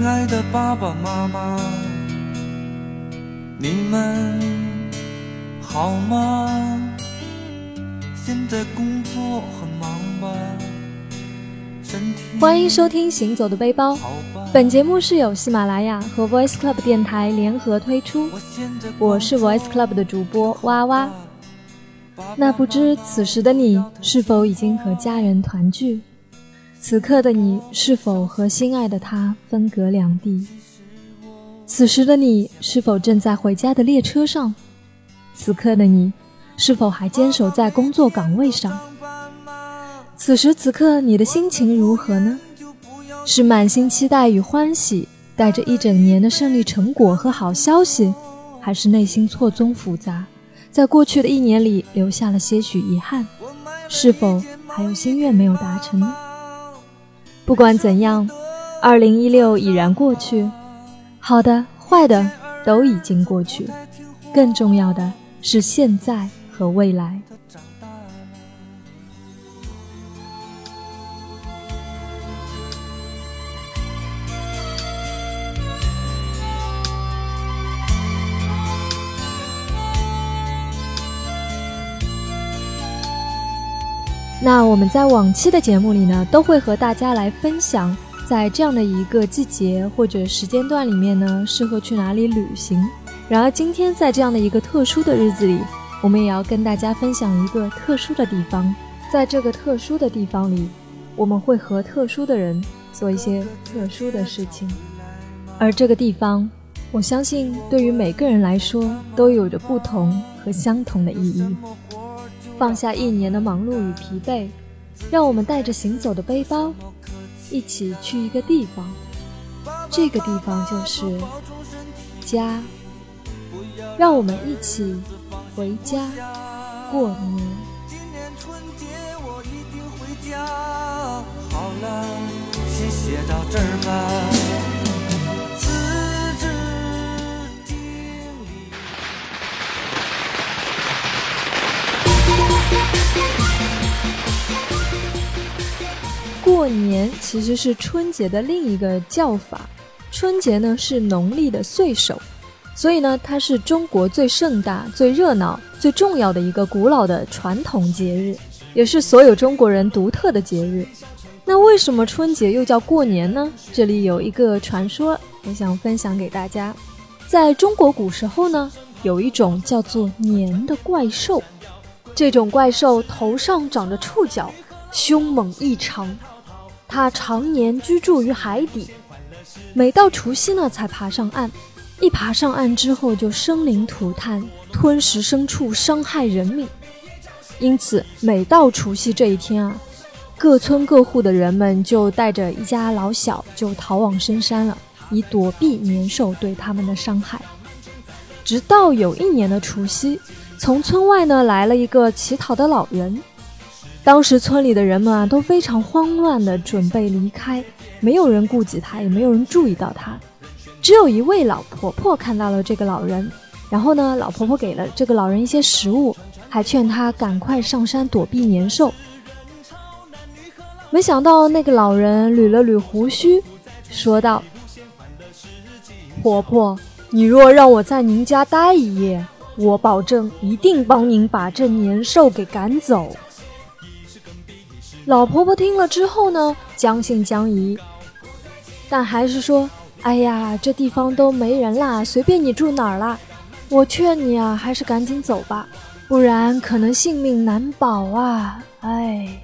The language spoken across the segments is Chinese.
亲爱的爸爸妈妈，你们好吗？现在工作很忙吧？欢迎收听《行走的背包》，本节目是由喜马拉雅和 Voice Club 电台联合推出，我是 Voice Club 的主播哇哇。那不知此时的你是否已经和家人团聚？此刻的你是否和心爱的他分隔两地？此时的你是否正在回家的列车上？此刻的你是否还坚守在工作岗位上？此时此刻你的心情如何呢？是满心期待与欢喜，带着一整年的胜利成果和好消息，还是内心错综复杂，在过去的一年里留下了些许遗憾？是否还有心愿没有达成呢？不管怎样，二零一六已然过去，好的、坏的都已经过去，更重要的是现在和未来。那我们在往期的节目里呢，都会和大家来分享，在这样的一个季节或者时间段里面呢，适合去哪里旅行。然而今天在这样的一个特殊的日子里，我们也要跟大家分享一个特殊的地方。在这个特殊的地方里，我们会和特殊的人做一些特殊的事情。而这个地方，我相信对于每个人来说都有着不同和相同的意义。放下一年的忙碌与疲惫，让我们带着行走的背包，一起去一个地方。这个地方就是家。让我们一起回家过年。今年春节我一定回家。好了，先写到这儿吧。过年其实是春节的另一个叫法。春节呢是农历的岁首，所以呢它是中国最盛大、最热闹、最重要的一个古老的传统节日，也是所有中国人独特的节日。那为什么春节又叫过年呢？这里有一个传说，我想分享给大家。在中国古时候呢，有一种叫做年的怪兽，这种怪兽头上长着触角，凶猛异常。它常年居住于海底，每到除夕呢才爬上岸。一爬上岸之后就生灵涂炭，吞食牲畜，伤害人命。因此，每到除夕这一天啊，各村各户的人们就带着一家老小就逃往深山了，以躲避年兽对他们的伤害。直到有一年的除夕，从村外呢来了一个乞讨的老人。当时村里的人们啊都非常慌乱的准备离开，没有人顾及他，也没有人注意到他。只有一位老婆婆看到了这个老人，然后呢，老婆婆给了这个老人一些食物，还劝他赶快上山躲避年兽。没想到那个老人捋了捋胡须，说道：“婆婆，你若让我在您家待一夜，我保证一定帮您把这年兽给赶走。”老婆婆听了之后呢，将信将疑，但还是说：“哎呀，这地方都没人啦，随便你住哪儿啦。我劝你啊，还是赶紧走吧，不然可能性命难保啊！”哎，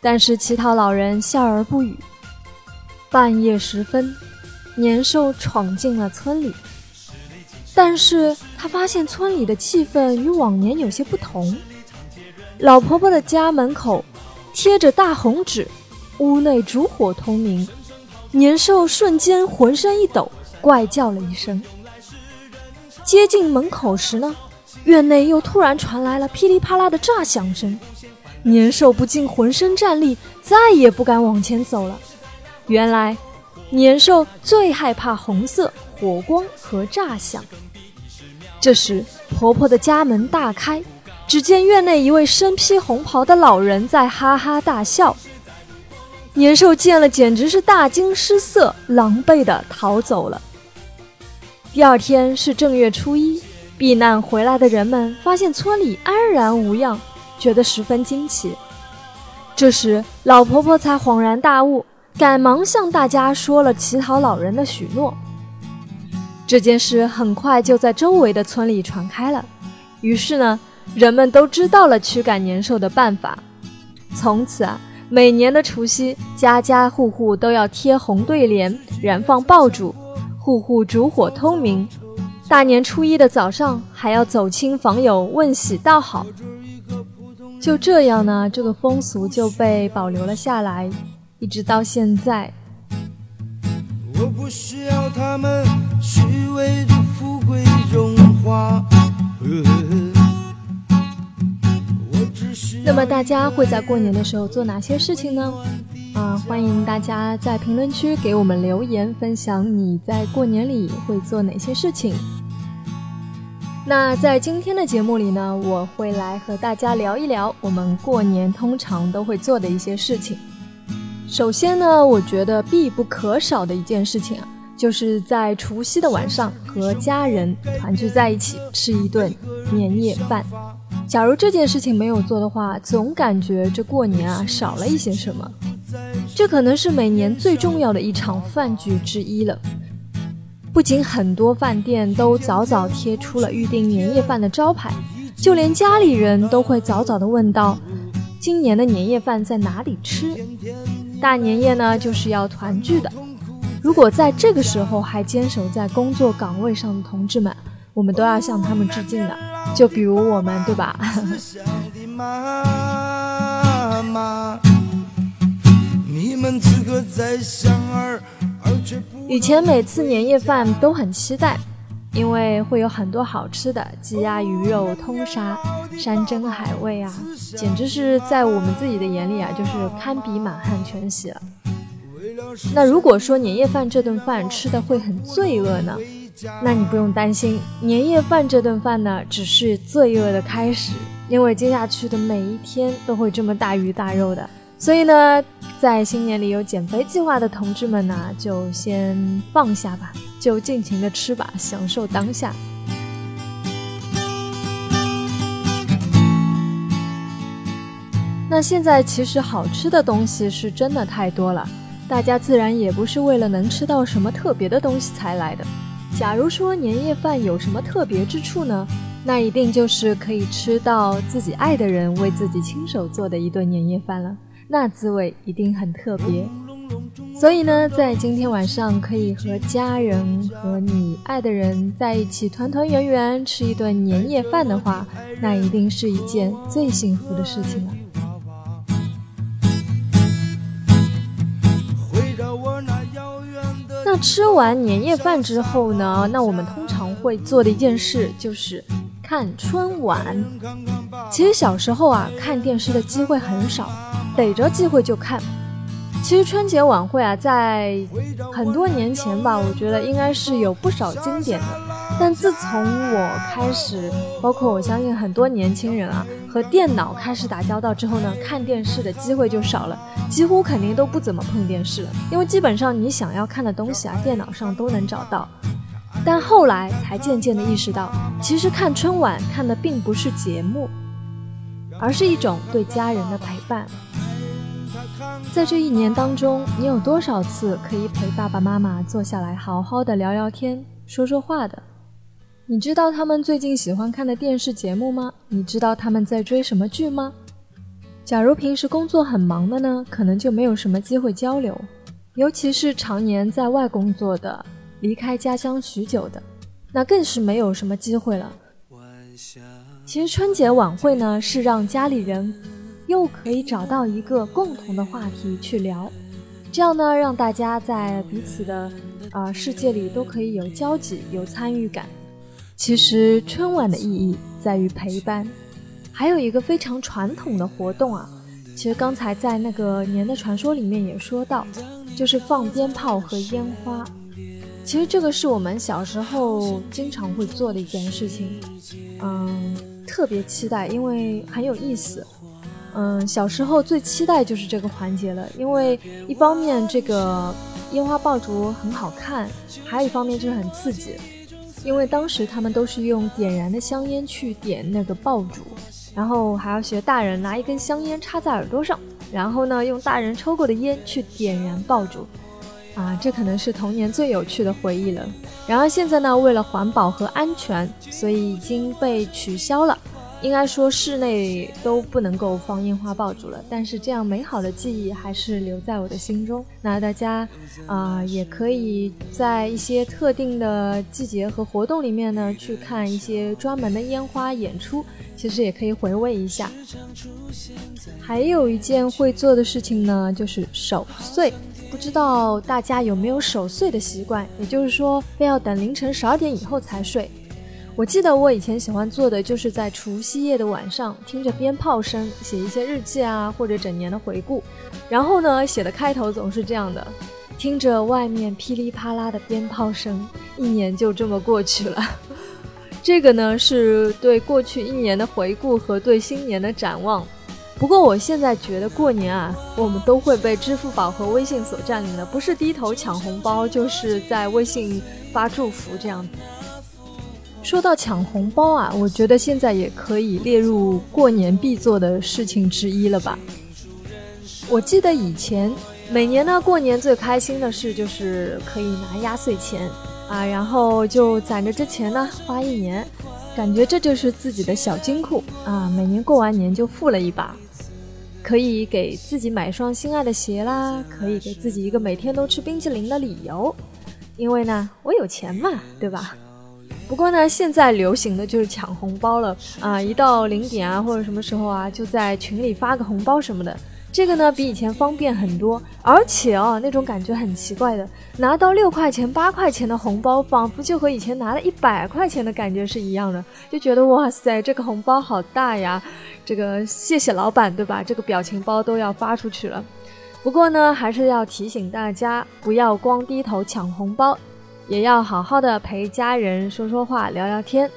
但是乞讨老人笑而不语。半夜时分，年兽闯进了村里，但是他发现村里的气氛与往年有些不同。老婆婆的家门口。贴着大红纸，屋内烛火通明，年兽瞬间浑身一抖，怪叫了一声。接近门口时呢，院内又突然传来了噼里啪啦的炸响声，年兽不禁浑身战栗，再也不敢往前走了。原来，年兽最害怕红色、火光和炸响。这时，婆婆的家门大开。只见院内一位身披红袍的老人在哈哈大笑。年兽见了简直是大惊失色，狼狈的逃走了。第二天是正月初一，避难回来的人们发现村里安然无恙，觉得十分惊奇。这时，老婆婆才恍然大悟，赶忙向大家说了乞讨老人的许诺。这件事很快就在周围的村里传开了，于是呢，人们都知道了驱赶年兽的办法。从此啊，每年的除夕，家家户户都要贴红对联，燃放爆竹。户户烛火通明，大年初一的早上还要走亲访友问喜道好。就这样呢，这个风俗就被保留了下来，一直到现在。我不需要他们虚伪的富贵荣华。那么大家会在过年的时候做哪些事情呢？啊，欢迎大家在评论区给我们留言，分享你在过年里会做哪些事情。那在今天的节目里呢，我会来和大家聊一聊我们过年通常都会做的一些事情。首先呢，我觉得必不可少的一件事情啊，就是在除夕的晚上和家人团聚在一起吃一顿年夜饭。假如这件事情没有做的话，总感觉这过年啊少了一些什么。这可能是每年最重要的一场饭局之一了。不仅很多饭店都早早贴出了预定年夜饭的招牌，就连家里人都会早早的问到：今年的年夜饭在哪里吃？大年夜呢，就是要团聚的。如果在这个时候还坚守在工作岗位上的同志们，我们都要向他们致敬的。就比如我们，对吧？以前每次年夜饭都很期待，因为会有很多好吃的鸡鸭鱼肉通杀、山珍海味啊，简直是在我们自己的眼里啊，就是堪比满汉全席了。那如果说年夜饭这顿饭吃的会很罪恶呢？那你不用担心，年夜饭这顿饭呢，只是罪恶的开始，因为接下去的每一天都会这么大鱼大肉的。所以呢，在新年里有减肥计划的同志们呢，就先放下吧，就尽情的吃吧，享受当下。那现在其实好吃的东西是真的太多了，大家自然也不是为了能吃到什么特别的东西才来的。假如说年夜饭有什么特别之处呢？那一定就是可以吃到自己爱的人为自己亲手做的一顿年夜饭了。那滋味一定很特别，所以呢，在今天晚上可以和家人和你爱的人在一起团团圆圆吃一顿年夜饭的话，那一定是一件最幸福的事情了。吃完年夜饭之后呢，那我们通常会做的一件事就是看春晚。其实小时候啊，看电视的机会很少。逮着机会就看。其实春节晚会啊，在很多年前吧，我觉得应该是有不少经典的。但自从我开始，包括我相信很多年轻人啊，和电脑开始打交道之后呢，看电视的机会就少了，几乎肯定都不怎么碰电视了。因为基本上你想要看的东西啊，电脑上都能找到。但后来才渐渐的意识到，其实看春晚看的并不是节目，而是一种对家人的陪伴。在这一年当中，你有多少次可以陪爸爸妈妈坐下来好好的聊聊天、说说话的？你知道他们最近喜欢看的电视节目吗？你知道他们在追什么剧吗？假如平时工作很忙的呢，可能就没有什么机会交流，尤其是常年在外工作的、离开家乡许久的，那更是没有什么机会了。其实春节晚会呢，是让家里人。又可以找到一个共同的话题去聊，这样呢，让大家在彼此的呃世界里都可以有交集、有参与感。其实春晚的意义在于陪伴，还有一个非常传统的活动啊。其实刚才在那个年的传说里面也说到，就是放鞭炮和烟花。其实这个是我们小时候经常会做的一件事情，嗯，特别期待，因为很有意思。嗯，小时候最期待就是这个环节了，因为一方面这个烟花爆竹很好看，还有一方面就是很刺激，因为当时他们都是用点燃的香烟去点那个爆竹，然后还要学大人拿一根香烟插在耳朵上，然后呢用大人抽过的烟去点燃爆竹，啊，这可能是童年最有趣的回忆了。然而现在呢，为了环保和安全，所以已经被取消了。应该说室内都不能够放烟花爆竹了，但是这样美好的记忆还是留在我的心中。那大家啊，也可以在一些特定的季节和活动里面呢，去看一些专门的烟花演出，其实也可以回味一下。还有一件会做的事情呢，就是守岁。不知道大家有没有守岁的习惯？也就是说，非要等凌晨十二点以后才睡。我记得我以前喜欢做的，就是在除夕夜的晚上，听着鞭炮声，写一些日记啊，或者整年的回顾。然后呢，写的开头总是这样的：听着外面噼里啪啦的鞭炮声，一年就这么过去了。这个呢，是对过去一年的回顾和对新年的展望。不过我现在觉得过年啊，我们都会被支付宝和微信所占领的，不是低头抢红包，就是在微信发祝福这样子。说到抢红包啊，我觉得现在也可以列入过年必做的事情之一了吧。我记得以前每年呢，过年最开心的事就是可以拿压岁钱啊，然后就攒着这钱呢花一年，感觉这就是自己的小金库啊。每年过完年就富了一把，可以给自己买双心爱的鞋啦，可以给自己一个每天都吃冰淇淋的理由，因为呢，我有钱嘛，对吧？不过呢，现在流行的就是抢红包了啊！一到零点啊，或者什么时候啊，就在群里发个红包什么的。这个呢，比以前方便很多，而且啊，那种感觉很奇怪的，拿到六块钱、八块钱的红包，仿佛就和以前拿了一百块钱的感觉是一样的，就觉得哇塞，这个红包好大呀！这个谢谢老板，对吧？这个表情包都要发出去了。不过呢，还是要提醒大家，不要光低头抢红包。也要好好的陪家人说说话、聊聊天。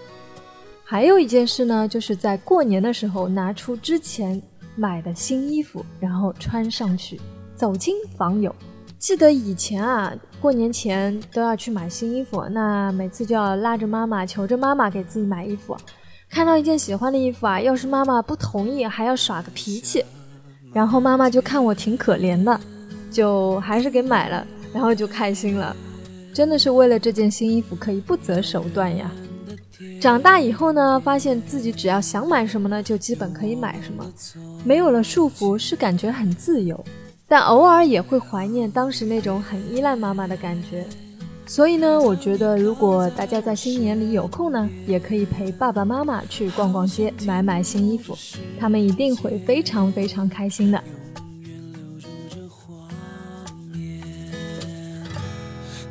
还有一件事呢，就是在过年的时候拿出之前买的新衣服，然后穿上去，走亲访友。记得以前啊，过年前都要去买新衣服，那每次就要拉着妈妈，求着妈妈给自己买衣服。看到一件喜欢的衣服啊，要是妈妈不同意，还要耍个脾气，然后妈妈就看我挺可怜的，就还是给买了，然后就开心了。真的是为了这件新衣服可以不择手段呀！长大以后呢，发现自己只要想买什么呢，就基本可以买什么，没有了束缚，是感觉很自由。但偶尔也会怀念当时那种很依赖妈妈的感觉。所以呢，我觉得如果大家在新年里有空呢，也可以陪爸爸妈妈去逛逛街，买买新衣服，他们一定会非常非常开心的。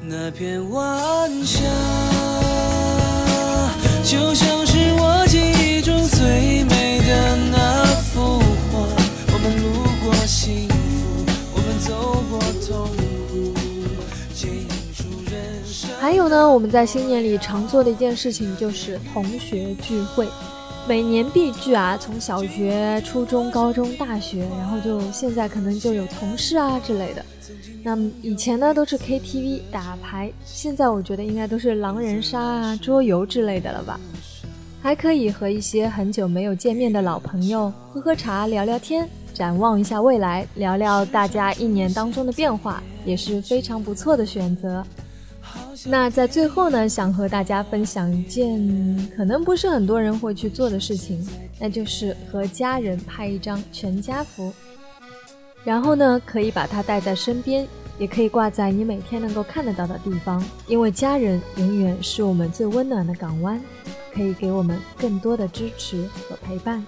那片晚霞，就像是我记忆中最美的那幅画。我们路过幸福，我们走过痛苦，剪映出人生。还有呢，我们在新年里常做的一件事情就是同学聚会。每年必聚啊，从小学、初中、高中、大学，然后就现在可能就有同事啊之类的。那么以前呢都是 KTV 打牌，现在我觉得应该都是狼人杀啊、桌游之类的了吧。还可以和一些很久没有见面的老朋友喝喝茶、聊聊天，展望一下未来，聊聊大家一年当中的变化，也是非常不错的选择。那在最后呢，想和大家分享一件可能不是很多人会去做的事情，那就是和家人拍一张全家福，然后呢，可以把它带在身边，也可以挂在你每天能够看得到的地方，因为家人永远是我们最温暖的港湾，可以给我们更多的支持和陪伴。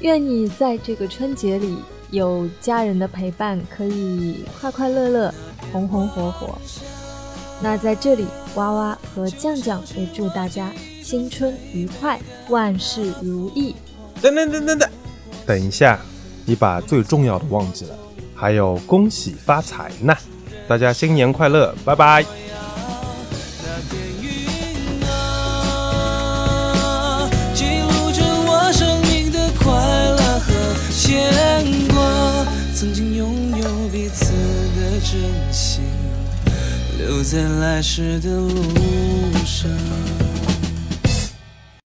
愿你在这个春节里有家人的陪伴，可以快快乐乐，红红火火。那在这里，娃娃和酱酱也祝大家新春愉快，万事如意。等等等等等，等一下，你把最重要的忘记了。还有恭喜发财呢，大家新年快乐，拜拜。记录着我生命的快乐和牵挂，曾经拥有彼此的真。留在来时的路上。